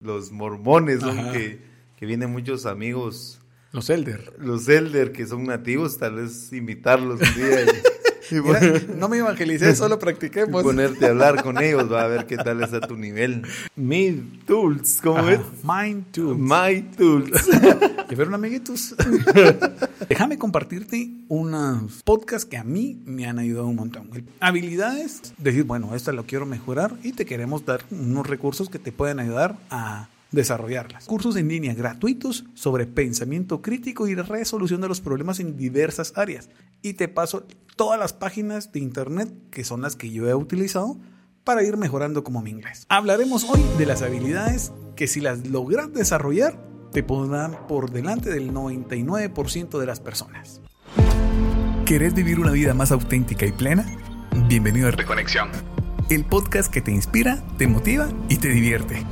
los mormones, son que, que vienen muchos amigos. Los Elder. Los Elder, que son nativos, tal vez invitarlos un día. no me evangelicé, solo practiqué. Y ponerte a hablar con ellos, va a ver qué tal está tu nivel. Mi Tools, ¿cómo es? Mind Tools. My Tools. ¿Y fueron amiguitos? Déjame compartirte unos podcasts que a mí me han ayudado un montón. Habilidades, decir, bueno, esta lo quiero mejorar y te queremos dar unos recursos que te pueden ayudar a desarrollarlas. Cursos en línea gratuitos sobre pensamiento crítico y resolución de los problemas en diversas áreas. Y te paso todas las páginas de internet que son las que yo he utilizado para ir mejorando como mi inglés. Hablaremos hoy de las habilidades que si las logras desarrollar te pondrán por delante del 99% de las personas. ¿Querés vivir una vida más auténtica y plena? Bienvenido a Reconexión, el podcast que te inspira, te motiva y te divierte.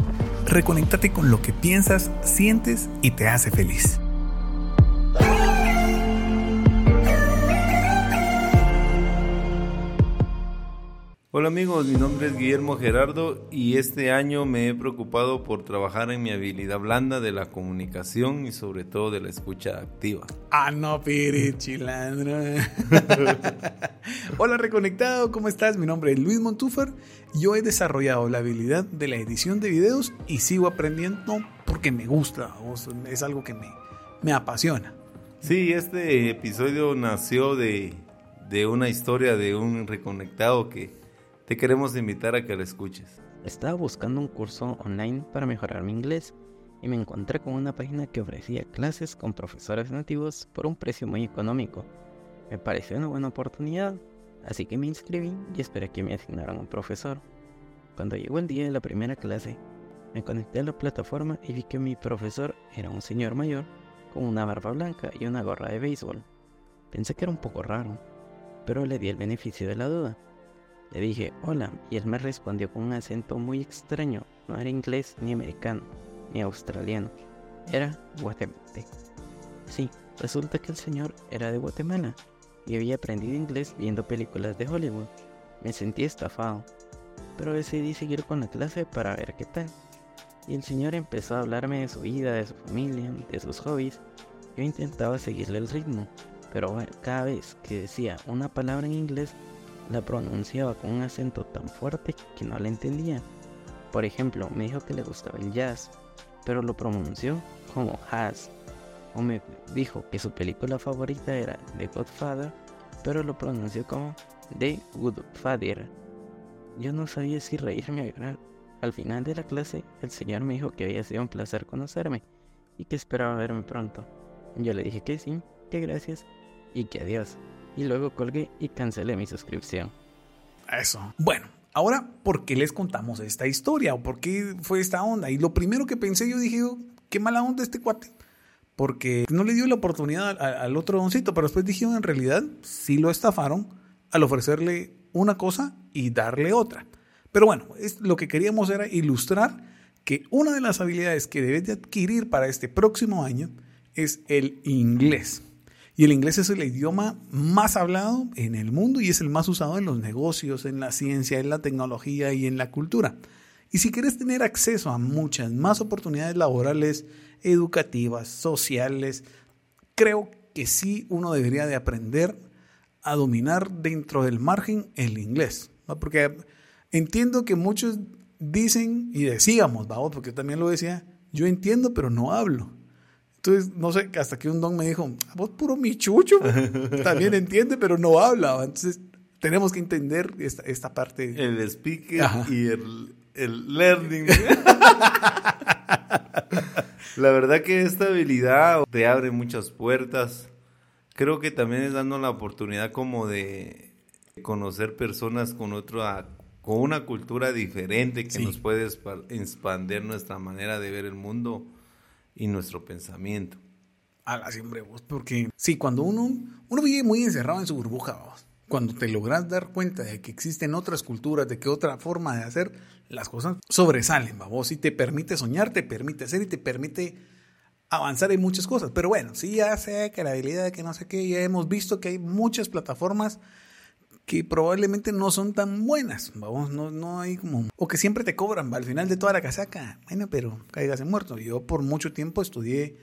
Reconéctate con lo que piensas, sientes y te hace feliz. Hola amigos, mi nombre es Guillermo Gerardo y este año me he preocupado por trabajar en mi habilidad blanda de la comunicación y sobre todo de la escucha activa. Ah, no, piri, chilandro. Hola Reconectado, ¿cómo estás? Mi nombre es Luis Montúfar. Yo he desarrollado la habilidad de la edición de videos y sigo aprendiendo porque me gusta, es algo que me, me apasiona. Sí, este episodio nació de, de una historia de un reconectado que te queremos invitar a que lo escuches. Estaba buscando un curso online para mejorar mi inglés y me encontré con una página que ofrecía clases con profesores nativos por un precio muy económico. Me pareció una buena oportunidad, así que me inscribí y esperé que me asignaran un profesor. Cuando llegó el día de la primera clase, me conecté a la plataforma y vi que mi profesor era un señor mayor con una barba blanca y una gorra de béisbol. Pensé que era un poco raro, pero le di el beneficio de la duda. Le dije hola y él me respondió con un acento muy extraño. No era inglés ni americano ni australiano. Era guatemalteco. Sí, resulta que el señor era de Guatemala y había aprendido inglés viendo películas de Hollywood. Me sentí estafado, pero decidí seguir con la clase para ver qué tal. Y el señor empezó a hablarme de su vida, de su familia, de sus hobbies. Yo intentaba seguirle el ritmo, pero cada vez que decía una palabra en inglés la pronunciaba con un acento tan fuerte que no la entendía. Por ejemplo, me dijo que le gustaba el jazz, pero lo pronunció como has. O me dijo que su película favorita era The Godfather, pero lo pronunció como The Goodfather. Yo no sabía si reírme o llorar. Al final de la clase, el señor me dijo que había sido un placer conocerme y que esperaba verme pronto. Yo le dije que sí, que gracias y que adiós y luego colgué y cancelé mi suscripción. Eso. Bueno, ahora, ¿por qué les contamos esta historia? ¿O por qué fue esta onda? Y lo primero que pensé, yo dije, oh, qué mala onda este cuate. Porque no le dio la oportunidad al, otro doncito, pero después dije, en realidad, sí lo estafaron al ofrecerle una cosa y darle otra. Pero bueno, es, lo que queríamos era ilustrar que una de las habilidades que debes de adquirir para este próximo año es el inglés. Y el inglés es el idioma más hablado en el mundo y es el más usado en los negocios, en la ciencia, en la tecnología y en la cultura. Y si quieres tener acceso a muchas más oportunidades laborales, educativas, sociales, creo que sí uno debería de aprender a dominar dentro del margen el inglés. Porque entiendo que muchos dicen y decíamos, porque yo también lo decía, yo entiendo pero no hablo. Entonces, no sé, hasta que un don me dijo, vos puro michucho, también entiende, pero no habla. Entonces, tenemos que entender esta, esta parte. El speaker y el, el learning. la verdad que esta habilidad te abre muchas puertas. Creo que también es dando la oportunidad como de conocer personas con otra con una cultura diferente que nos puede expandir nuestra manera de ver el mundo y nuestro pensamiento. A siempre vos, porque sí, cuando uno, uno vive muy encerrado en su burbuja, cuando te logras dar cuenta de que existen otras culturas, de que otra forma de hacer las cosas sobresalen, vos, y te permite soñar, te permite hacer y te permite avanzar en muchas cosas. Pero bueno, sí, ya sé que la habilidad de que no sé qué, ya hemos visto que hay muchas plataformas que probablemente no son tan buenas, vamos, no, no hay como, o que siempre te cobran, al final de toda la casaca, bueno, pero caigas en muerto. Yo por mucho tiempo estudié,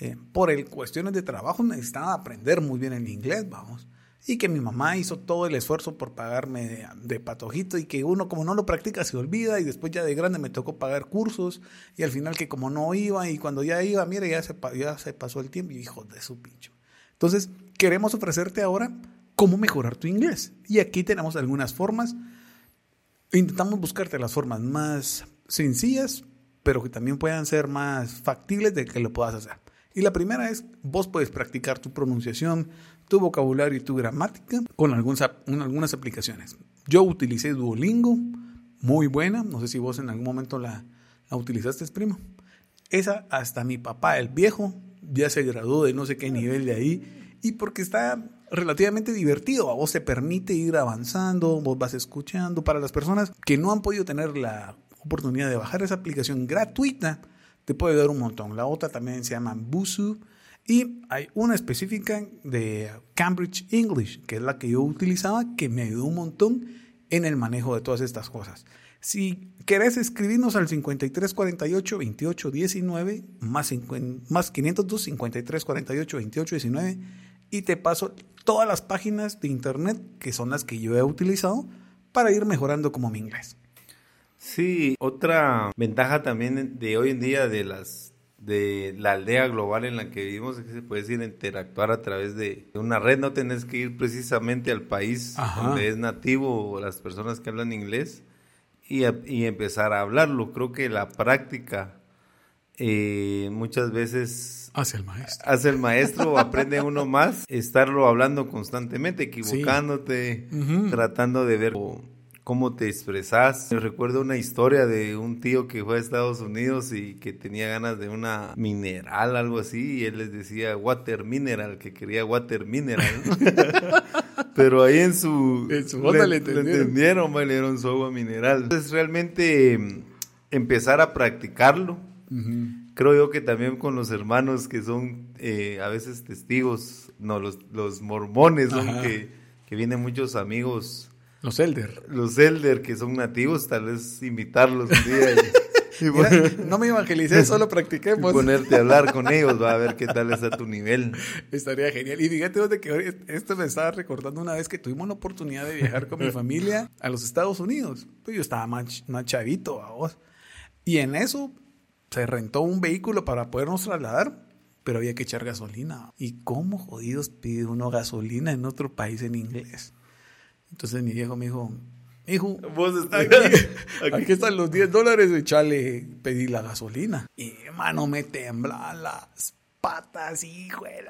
eh, por el, cuestiones de trabajo necesitaba aprender muy bien el inglés, vamos, y que mi mamá hizo todo el esfuerzo por pagarme de, patojito y que uno como no lo practica se olvida y después ya de grande me tocó pagar cursos y al final que como no iba y cuando ya iba, mire, ya se, ya se pasó el tiempo y hijo de su pincho. Entonces, queremos ofrecerte ahora cómo mejorar tu inglés. Y aquí tenemos algunas formas. Intentamos buscarte las formas más sencillas, pero que también puedan ser más factibles de que lo puedas hacer. Y la primera es, vos puedes practicar tu pronunciación, tu vocabulario y tu gramática con algunas, algunas aplicaciones. Yo utilicé Duolingo, muy buena, no sé si vos en algún momento la, la utilizaste, primo. Esa hasta mi papá, el viejo, ya se graduó de no sé qué nivel de ahí y porque está relativamente divertido. A vos te permite ir avanzando, vos vas escuchando. Para las personas que no han podido tener la oportunidad de bajar esa aplicación gratuita, te puede dar un montón. La otra también se llama Busu. Y hay una específica de Cambridge English, que es la que yo utilizaba, que me ayudó un montón en el manejo de todas estas cosas. Si querés escribirnos al 5348 2819 más, más 502 5348 2819 y te paso todas las páginas de internet que son las que yo he utilizado para ir mejorando como mi inglés. Sí, otra ventaja también de hoy en día de las de la aldea global en la que vivimos es que se puede ir interactuar a través de una red, no tenés que ir precisamente al país donde es nativo o las personas que hablan inglés y, y empezar a hablarlo. Creo que la práctica eh, muchas veces hace el maestro. Hace el maestro, aprende uno más, estarlo hablando constantemente, equivocándote, tratando de ver cómo te expresas. Me recuerdo una historia de un tío que fue a Estados Unidos y que tenía ganas de una mineral, algo así, y él les decía water mineral, que quería water mineral. Pero ahí en su... En su le, le, entendieron. Le entendieron, le dieron su agua mineral. Entonces realmente mm, empezar a practicarlo Creo yo que también con los hermanos que son eh, a veces testigos, no, los, los mormones, que, que, vienen muchos amigos. Los elder. Los elder que son nativos, tal vez invitarlos un día. no me evangelicé, solo practiquemos. Y ponerte a hablar con ellos, va a ver qué tal está tu nivel. Estaría genial. Y fíjate de que esto me estaba recordando una vez que tuvimos la oportunidad de viajar con mi familia a los Estados Unidos. Pues yo estaba más, más chavito a vos. Y en eso se rentó un vehículo para podernos trasladar, pero había que echar gasolina. ¿Y cómo jodidos pide uno gasolina en otro país en inglés? Entonces mi viejo me dijo, hijo, ¿Vos aquí, aquí, están los 10 dólares, echale, pedí la gasolina. Y hermano, me temblan las patas, hijo de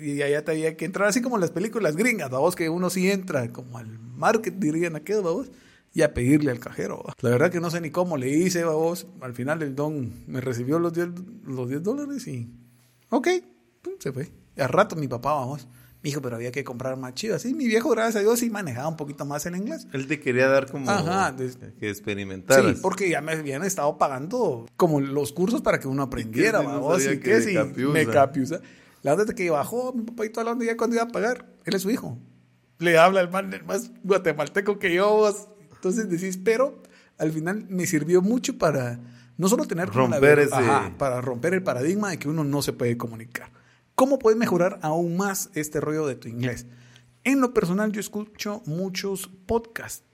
y, y allá te había que entrar, así como las películas gringas, vos que uno sí entra, como al market dirían aquellos, vos y a pedirle al cajero. La verdad que no sé ni cómo le hice, vos. Al final el don me recibió los 10, los 10 dólares y... Ok, se fue. Y al rato mi papá, vamos. Me dijo, pero había que comprar más chido. Así, mi viejo, gracias a Dios, sí manejaba un poquito más el inglés. Él te quería dar como Ajá, que experimentaras. Sí, porque ya me habían estado pagando como los cursos para que uno aprendiera, vamos. y que sí, me capiusa. La otra que bajó, mi papá y toda la onda ya cuando iba a pagar, él es su hijo. Le habla el man el más guatemalteco que yo, vos. Entonces decís, pero al final me sirvió mucho para no solo tener romper ese... para romper el paradigma de que uno no se puede comunicar. ¿Cómo puedes mejorar aún más este rollo de tu inglés? En lo personal yo escucho muchos podcasts.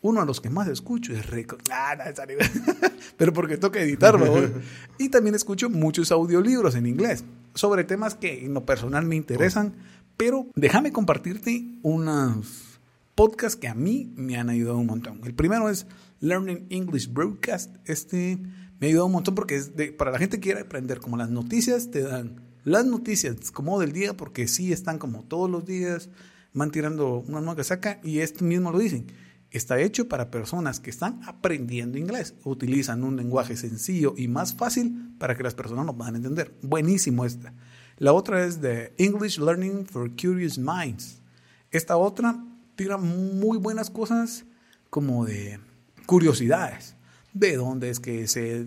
Uno de los que más escucho es Rico. Ah, pero porque toca editarlo. y también escucho muchos audiolibros en inglés sobre temas que en lo personal me interesan. Pero déjame compartirte unas podcast que a mí me han ayudado un montón. El primero es Learning English Broadcast. Este me ha ayudado un montón porque es para la gente que quiere aprender, como las noticias te dan las noticias como del día, porque sí están como todos los días, van tirando una nueva saca y esto mismo lo dicen. Está hecho para personas que están aprendiendo inglés. Utilizan un lenguaje sencillo y más fácil para que las personas lo puedan entender. Buenísimo esta. La otra es de English Learning for Curious Minds. Esta otra tira muy buenas cosas como de curiosidades. De dónde es que se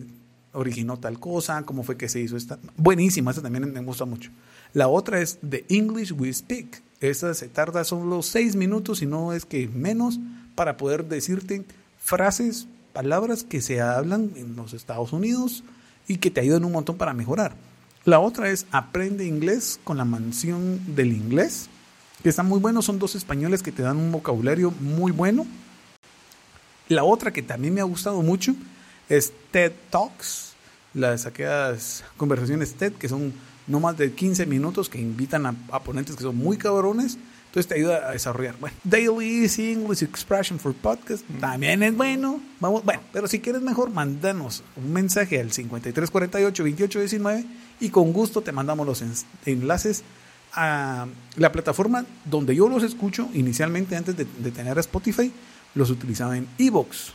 originó tal cosa, cómo fue que se hizo esta. Buenísima, esta también me gusta mucho. La otra es The English We Speak. Esta se tarda solo seis minutos y no es que menos para poder decirte frases, palabras que se hablan en los Estados Unidos y que te ayudan un montón para mejorar. La otra es Aprende inglés con la mansión del inglés, que está muy bueno, son dos españoles que te dan un vocabulario muy bueno. La otra que también me ha gustado mucho es TED Talks, las aquellas conversaciones TED que son no más de 15 minutos que invitan a, a ponentes que son muy cabrones. Entonces te ayuda a desarrollar. Bueno, Daily Easy English Expression for Podcast también es bueno. Vamos, bueno, pero si quieres mejor, mándanos un mensaje al 5348-2819 y con gusto te mandamos los en- enlaces a la plataforma donde yo los escucho inicialmente antes de, de tener Spotify. Los utilizaba en iBox.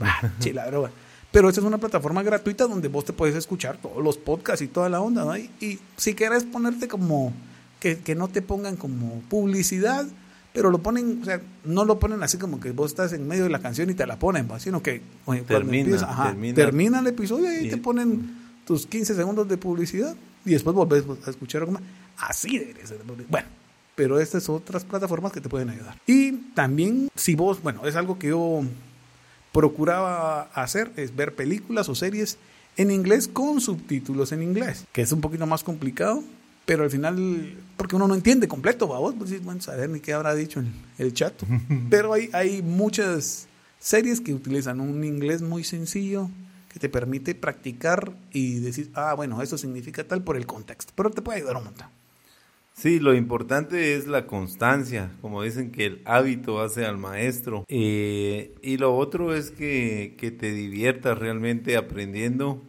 Ah, chila droga. Pero esta es una plataforma gratuita donde vos te puedes escuchar todos los podcasts y toda la onda. ¿no? Y, y si quieres ponerte como que, que no te pongan como publicidad, pero lo ponen, o sea, no lo ponen así como que vos estás en medio de la canción y te la ponen, ¿va? sino que oye, Termina, ajá, termina. termina el episodio y Y- te ponen tus 15 segundos de publicidad y después volvés a escuchar algo más. Así debería ser. Bueno, pero estas otras plataformas que te pueden ayudar. Y también, si vos, bueno, es algo que yo procuraba hacer, es ver películas o series en inglés con subtítulos en inglés, que es un poquito más complicado, pero al final, porque uno no entiende completo, ¿va? vos, pues, bueno, saber ni qué habrá dicho el, el chat. pero hay, hay muchas series que utilizan un inglés muy sencillo que te permite practicar y decir, ah, bueno, eso significa tal por el contexto, pero te puede ayudar un montón. Sí, lo importante es la constancia, como dicen que el hábito hace al maestro. Eh, y lo otro es que, que te diviertas realmente aprendiendo.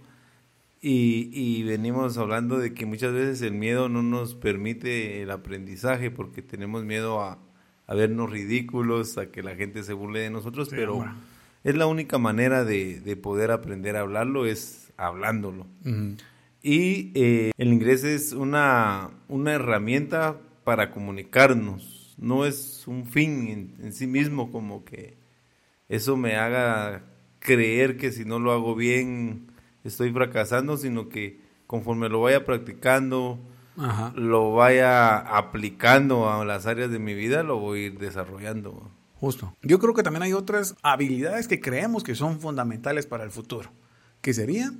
Y, y venimos hablando de que muchas veces el miedo no nos permite el aprendizaje porque tenemos miedo a, a vernos ridículos, a que la gente se burle de nosotros, Sí, pero. Es la única manera de, de poder aprender a hablarlo, es hablándolo. Y eh, el inglés es una, una herramienta para comunicarnos, no es un fin en, en sí mismo, como que eso me haga creer que si no lo hago bien estoy fracasando, sino que conforme lo vaya practicando, Ajá. lo vaya aplicando a las áreas de mi vida, lo voy a ir desarrollando. Justo. Yo creo que también hay otras habilidades que creemos que son fundamentales para el futuro. Que sería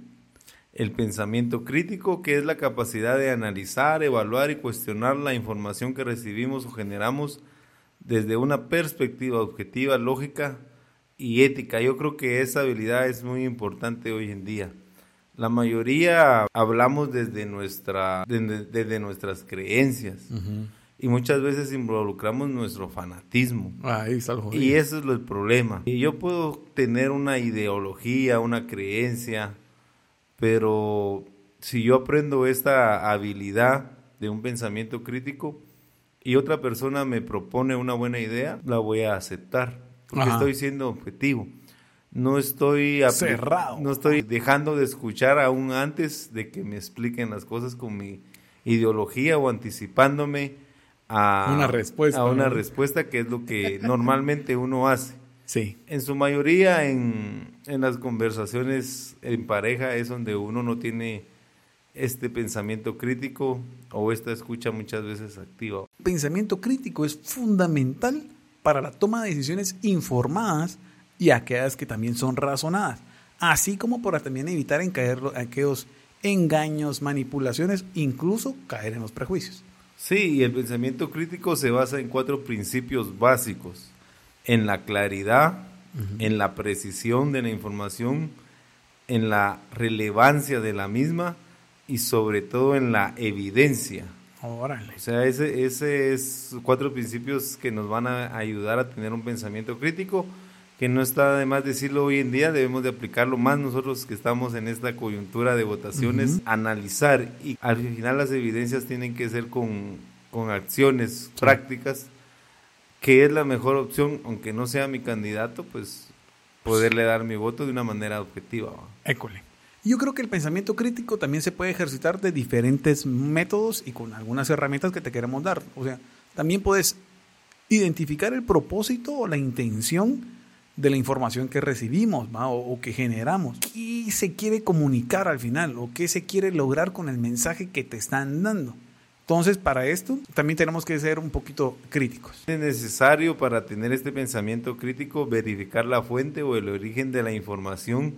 El pensamiento crítico, que es la capacidad de analizar, evaluar y cuestionar la información que recibimos o generamos desde una perspectiva objetiva, lógica y ética. Yo creo que esa habilidad es muy importante hoy en día. La mayoría hablamos desde, nuestra, desde, desde nuestras creencias y muchas veces involucramos nuestro fanatismo. Ahí está el jodido. Y eso es lo- el problema. Y yo puedo tener una ideología, una creencia, pero si yo aprendo esta habilidad de un pensamiento crítico y otra persona me propone una buena idea, la voy a aceptar, porque Ajá. estoy siendo objetivo. No estoy Cerrado. No estoy dejando de escuchar aún antes de que me expliquen las cosas con mi ideología o anticipándome a Una respuesta, a una ¿no? respuesta que es lo que normalmente uno hace. Sí. En su mayoría en, en las conversaciones en pareja es donde uno no tiene este pensamiento crítico o esta escucha muchas veces activa. Pensamiento crítico es fundamental para la toma de decisiones informadas y aquellas que también son razonadas, así como para también evitar en caer lo- aquellos engaños, manipulaciones, incluso caer en los prejuicios. Sí, y el pensamiento crítico se basa en cuatro principios básicos. En la claridad, en la precisión de la información, en la relevancia de la misma y sobre todo en la evidencia. Órale. O sea, ese, ese es cuatro principios que nos van a ayudar a tener un pensamiento crítico, que no está de más decirlo hoy en día, debemos de aplicarlo más nosotros que estamos en esta coyuntura de votaciones, analizar y al final las evidencias tienen que ser con, con acciones prácticas, que es la mejor opción, aunque no sea mi candidato, pues poderle dar mi voto de una manera objetiva. ¿va? École. Yo creo que el pensamiento crítico también se puede ejercitar de diferentes métodos y con algunas herramientas que te queremos dar. O sea, también puedes identificar el propósito o la intención de la información que recibimos o que generamos. ¿Qué se quiere comunicar al final? ¿O qué se quiere lograr con el mensaje que te están dando? Entonces, para esto también tenemos que ser un poquito críticos. Es necesario para tener este pensamiento crítico verificar la fuente o el origen de la información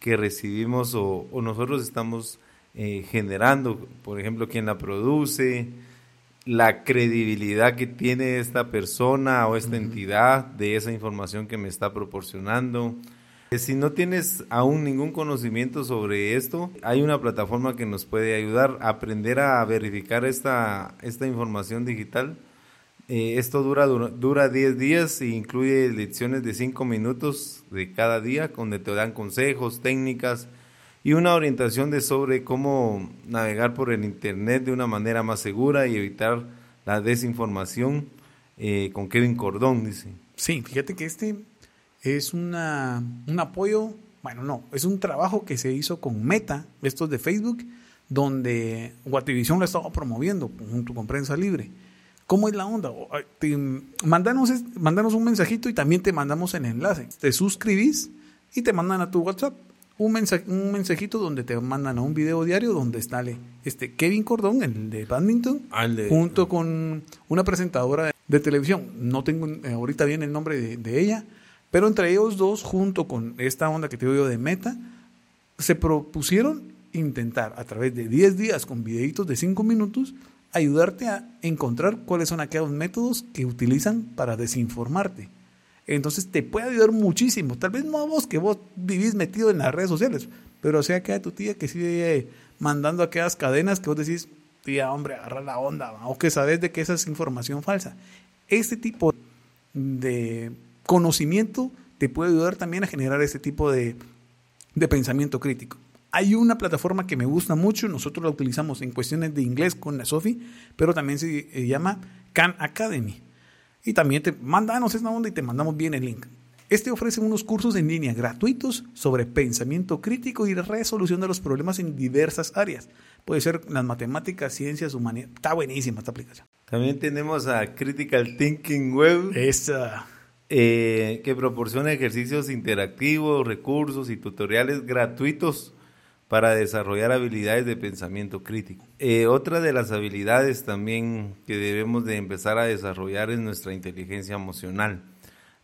que recibimos o, nosotros estamos eh, generando. Por ejemplo, quién la produce, la credibilidad que tiene esta persona o esta entidad de esa información que me está proporcionando. Eh, si no tienes aún ningún conocimiento sobre esto, hay una plataforma que nos puede ayudar a aprender a verificar esta, esta información digital. Eh, esto dura, dura 10 días e incluye lecciones de 5 minutos de cada día, donde te dan consejos, técnicas, y una orientación de sobre cómo navegar por el Internet de una manera más segura y evitar la desinformación eh, con Kevin Cordón, dice. Sí, fíjate que este es una, un apoyo, bueno, no, es un trabajo que se hizo con Meta, estos de Facebook, donde Guativisión lo estaba promoviendo junto con Prensa Libre. ¿Cómo es la onda? Te, mandanos, mandanos un mensajito y también te mandamos el enlace. Te suscribís y te mandan a tu WhatsApp un, un mensajito donde te mandan a un video diario donde está este Kevin Cordón, el de Badminton, ah, junto con una presentadora de televisión. No tengo eh, ahorita bien el nombre de, ella, pero entre ellos dos, junto con esta onda que te digo de Meta, se propusieron intentar a través de 10 días con videitos de 5 minutos ayudarte a encontrar cuáles son aquellos métodos que utilizan para desinformarte. Entonces te puede ayudar muchísimo. Tal vez no a vos que vos vivís metido en las redes sociales, pero sea que a tu tía que sigue mandando aquellas cadenas que vos decís, tía, hombre, agarra la onda, o que sabes de que esa es información falsa. Este tipo de conocimiento te puede ayudar también a generar ese tipo de, de pensamiento crítico. Hay una plataforma que me gusta mucho, nosotros la utilizamos en cuestiones de inglés con la Sofi, pero también se llama Khan Academy. Y también te mandanos esa onda y te mandamos bien el link. Este ofrece unos cursos en línea gratuitos sobre pensamiento crítico y resolución de los problemas en diversas áreas. Puede ser las matemáticas, ciencias, humanidades. Está buenísima esta aplicación. También tenemos a Critical Thinking Web. Esa. Eh, que proporciona ejercicios interactivos, recursos y tutoriales gratuitos para desarrollar habilidades de pensamiento crítico. Eh, otra de las habilidades también que debemos de empezar a desarrollar es nuestra inteligencia emocional.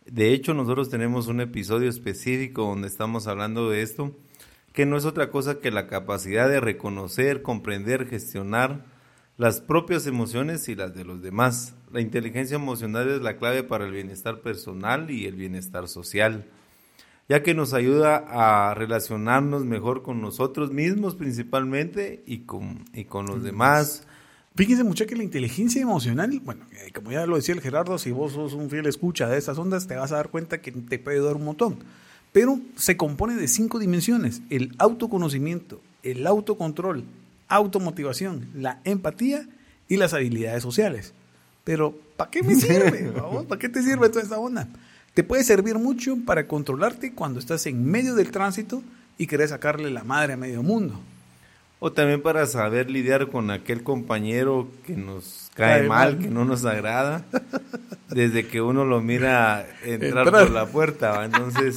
De hecho, nosotros tenemos un episodio específico donde estamos hablando de esto, que no es otra cosa que la capacidad de reconocer, comprender, gestionar las propias emociones y las de los demás. La inteligencia emocional es la clave para el bienestar personal y el bienestar social ya que nos ayuda a relacionarnos mejor con nosotros mismos principalmente y con, y con los demás. Fíjense mucho que la inteligencia emocional, bueno, eh, como ya lo decía el Gerardo, si vos sos un fiel escucha de estas ondas, te vas a dar cuenta que te puede dar un montón. Pero se compone de cinco dimensiones, el autoconocimiento, el autocontrol, automotivación, la empatía y las habilidades sociales. Pero, ¿para qué me sirve? ¿Para qué te sirve toda esta onda? Te puede servir mucho para controlarte cuando estás en medio del tránsito y querés sacarle la madre a medio mundo. O también para saber lidiar con aquel compañero que nos cae, mal, que no nos agrada, desde que uno lo mira entrar, por la puerta. Entonces,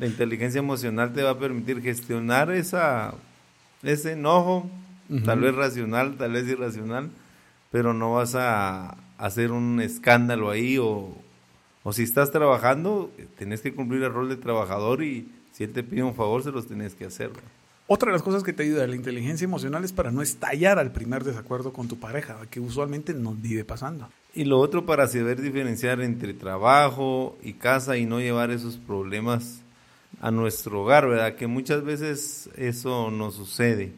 la inteligencia emocional te va a permitir gestionar esa, ese enojo, tal vez racional, tal vez irracional, pero no vas a hacer un escándalo ahí o, o si estás trabajando, tenés que cumplir el rol de trabajador y si él te pide un favor, se los tenés que hacer. Otra de las cosas que te ayuda a la inteligencia emocional es para no estallar al primer desacuerdo con tu pareja, que usualmente nos vive pasando. Y lo otro para saber diferenciar entre trabajo y casa y no llevar esos problemas a nuestro hogar, ¿verdad? Que muchas veces eso nos sucede.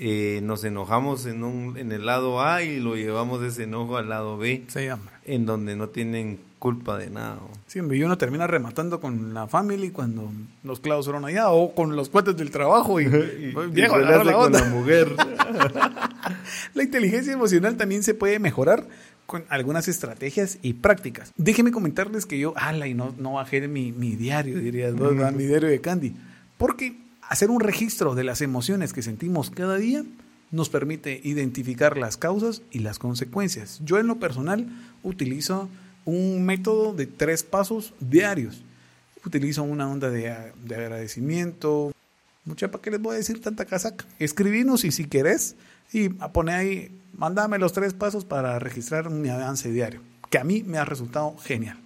Eh, nos enojamos en, un, en el lado A y lo llevamos ese enojo al lado B, sí, en donde no tienen culpa de nada. Sí, y uno termina rematando con la familia cuando los clavos fueron allá o con los cuates del trabajo y, y, viejo, la con la mujer. la inteligencia emocional también se puede mejorar con algunas estrategias y prácticas. Déjenme comentarles que yo, ala, y no, no bajé mi, mi diario, diría, mi diario de Candy. Porque hacer un registro de las emociones que sentimos cada día nos permite identificar las causas y las consecuencias. Yo en lo personal utilizo un método de tres pasos diarios. Utilizo una onda de, agradecimiento. Mucha, ¿para qué les voy a decir tanta casaca? Escribinos y si querés, y pone ahí Mándame los tres pasos para registrar mi avance diario, que a mí me ha resultado genial.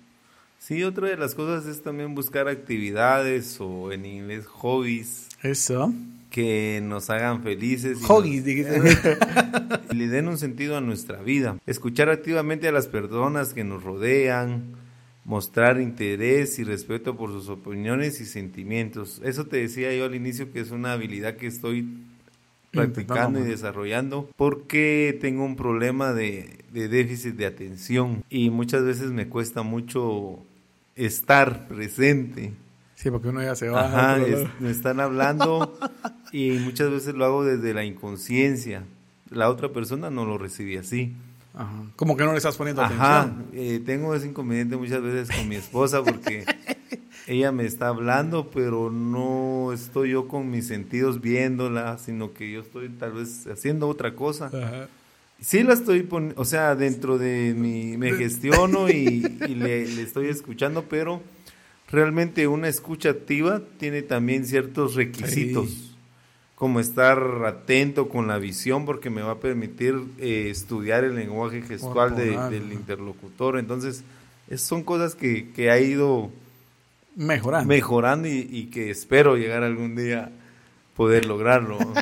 Sí, otra de las cosas es también buscar actividades o en inglés hobbies Eso. que nos hagan felices. y Hobbies, nos- y le den un sentido a nuestra vida. Escuchar activamente a las personas que nos rodean, mostrar interés y respeto por sus opiniones y sentimientos. Eso te decía yo al inicio que es una habilidad que estoy practicando y desarrollando porque tengo un problema de, de déficit de atención y muchas veces me cuesta mucho estar presente. Sí, porque uno ya se va. Ajá, es- me están hablando y muchas veces lo hago desde la inconsciencia. La otra persona no lo recibe así. Ajá. Como que no le estás poniendo Ajá, atención. eh, tengo ese inconveniente muchas veces con mi esposa porque ella me está hablando, pero no estoy yo con mis sentidos viéndola, sino que yo estoy tal vez haciendo otra cosa. Ajá. Sí la estoy poniendo, o sea, dentro de mi, me gestiono y, y le, le estoy escuchando, pero realmente una escucha activa tiene también ciertos requisitos, Sí. como estar atento con la visión, porque me va a permitir eh, estudiar el lenguaje gestual de- del interlocutor. Entonces, es- son cosas que, que ha ido Mejorando. mejorando y, y que espero llegar algún día poder lograrlo.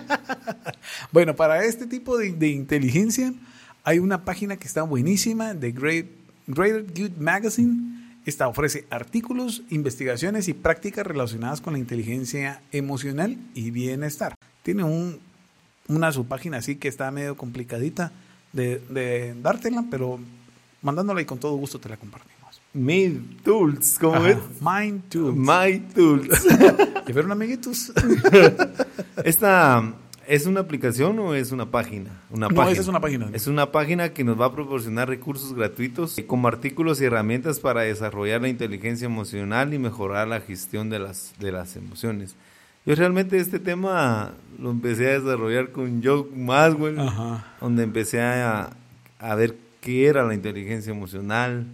Bueno, para este tipo de, de inteligencia hay una página que está buenísima de Great, Greater Good Magazine. Esta ofrece artículos, investigaciones y prácticas relacionadas con la inteligencia emocional y bienestar. Tiene un, una subpágina así que está medio complicadita de, de dártela, pero mandándola y con todo gusto te la compartimos. Mi tools, ¿cómo Ajá, es? Mind Tools. My tools. ¿Y vieron, amiguitos? ¿Esta es una aplicación o es una página? Una No, página. es una página. Es una página que nos va a proporcionar recursos gratuitos como artículos y herramientas para desarrollar la inteligencia emocional y mejorar la gestión de las, de las emociones. Yo realmente este tema lo empecé a desarrollar con Joe Maswell, Ajá. donde empecé a, a ver qué era la inteligencia emocional.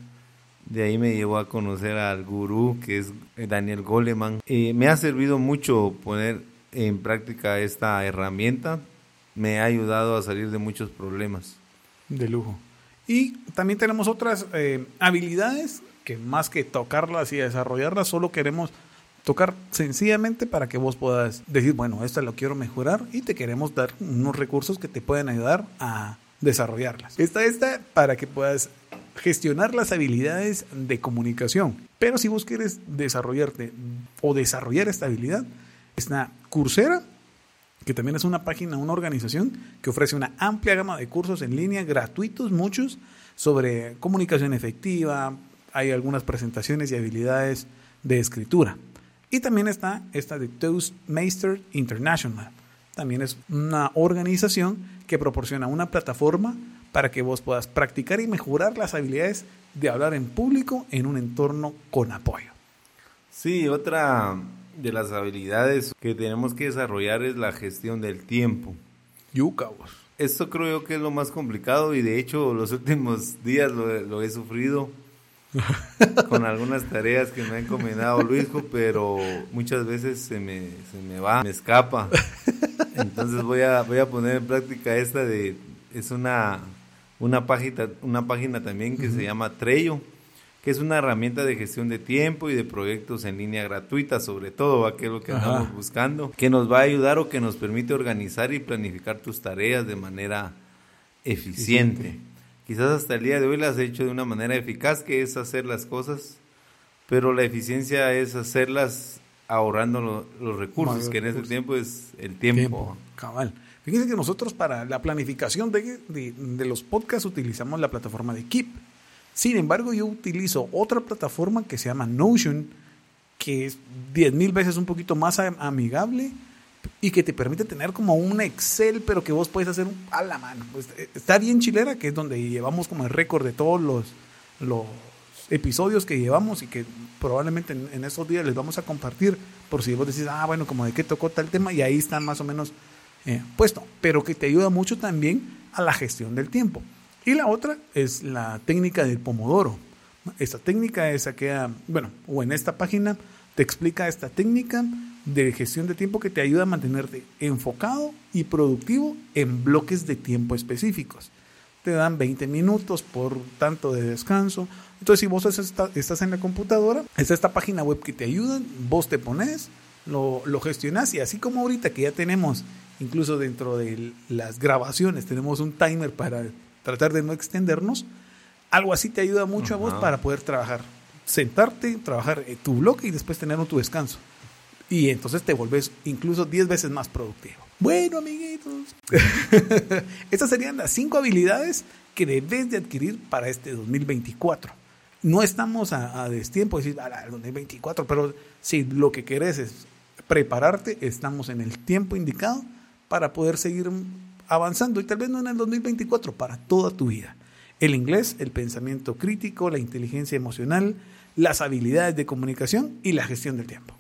De ahí me llevó a conocer al gurú que es Daniel Goleman. Eh, me ha servido mucho poner en práctica esta herramienta. Me ha ayudado a salir de muchos problemas. De lujo. Y también tenemos otras eh, habilidades que más que tocarlas y desarrollarlas, solo queremos tocar sencillamente para que vos puedas decir, bueno, esta lo quiero mejorar y te queremos dar unos recursos que te pueden ayudar a desarrollarlas. Esta está para que puedas gestionar las habilidades de comunicación. Pero si vos quieres desarrollarte o desarrollar esta habilidad, está Coursera, que también es una página, una organización que ofrece una amplia gama de cursos en línea gratuitos, muchos, sobre comunicación efectiva, hay algunas presentaciones y habilidades de escritura. Y también está esta de Toastmaster International. También es una organización que proporciona una plataforma para que vos puedas practicar y mejorar las habilidades de hablar en público en un entorno con apoyo. Sí, otra de las habilidades que tenemos que desarrollar es la gestión del tiempo. Yuca, vos. Esto creo yo que es lo más complicado y de hecho los últimos días lo, lo he sufrido con algunas tareas que me ha encomendado Luisjo, pero muchas veces se me, se me va, me escapa. Entonces voy a, voy a poner en práctica esta de, es una, una, página, una página también que se llama Trello, que es una herramienta de gestión de tiempo y de proyectos en línea gratuita, sobre todo, que es lo que Ajá. andamos buscando, que nos va a ayudar o que nos permite organizar y planificar tus tareas de manera eficiente. Quizás hasta el día de hoy las has hecho de una manera eficaz, que es hacer las cosas, pero la eficiencia es hacerlas ahorrando lo- los recursos, que en recursos. tiempo es el tiempo. Cabal. Fíjense que nosotros para la planificación de, de- de los podcasts utilizamos la plataforma de Keep. Sin embargo, yo utilizo otra plataforma que se llama Notion, que es 10 mil veces un poquito más am- amigable y que te permite tener como un Excel, pero que vos puedes hacer a la mano. Pues, eh, está bien chilera, que es donde llevamos como el récord de todos los, los episodios que llevamos y que probablemente en, en estos días les vamos a compartir por si vos decís, ah, bueno, como de qué tocó tal tema y ahí están más o menos eh, puesto, pero que te ayuda mucho también a la gestión del tiempo. Y la otra es la técnica del pomodoro. Esta técnica es aquella, bueno, o en esta página te explica esta técnica de gestión de tiempo que te ayuda a mantenerte enfocado y productivo en bloques de tiempo específicos. te dan 20 minutos por tanto de descanso. Entonces, si vos estás en la computadora, es esta página web que te ayuda, vos te pones, lo, lo gestionas y así como ahorita que ya tenemos, incluso dentro de las grabaciones, tenemos un timer para tratar de no extendernos, algo así te ayuda mucho a vos para poder trabajar. Sentarte, trabajar tu bloque y después tener tu descanso. Y entonces te volvés incluso 10 veces más productivo. Bueno, amiguitos, estas serían las cinco habilidades que debes de adquirir para este 2024. No estamos a, a destiempo de decir, el 2024, pero si lo que querés es prepararte, estamos en el tiempo indicado para poder seguir avanzando y tal vez no en el 2024, para toda tu vida. El inglés, el pensamiento crítico, la inteligencia emocional, las habilidades de comunicación y la gestión del tiempo.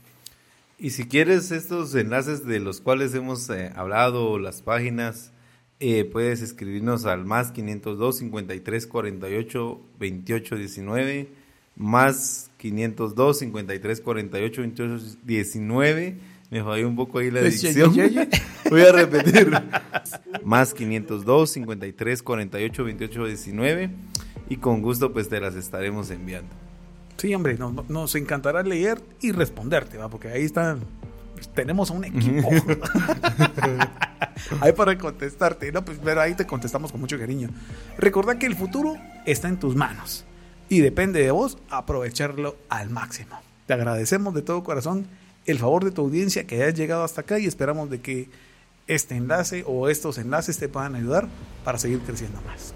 Y si quieres estos enlaces de los cuales hemos eh, hablado, las páginas, eh, puedes escribirnos al más 502 53 48 28 19, más 502 53 48 28 19. Me falló un poco ahí la edición. Voy a repetir. más 502 53 48 28 19 y con gusto pues te las estaremos enviando. Sí, hombre, nos, encantará leer y responderte, ¿va? porque ahí está, tenemos un equipo. ahí para contestarte, ¿no? Pues, pero ahí te contestamos con mucho cariño. Recordad que el futuro está en tus manos y depende de vos aprovecharlo al máximo. Te agradecemos de todo corazón el favor de tu audiencia que hayas llegado hasta acá y esperamos de que este enlace o estos enlaces te puedan ayudar para seguir creciendo más.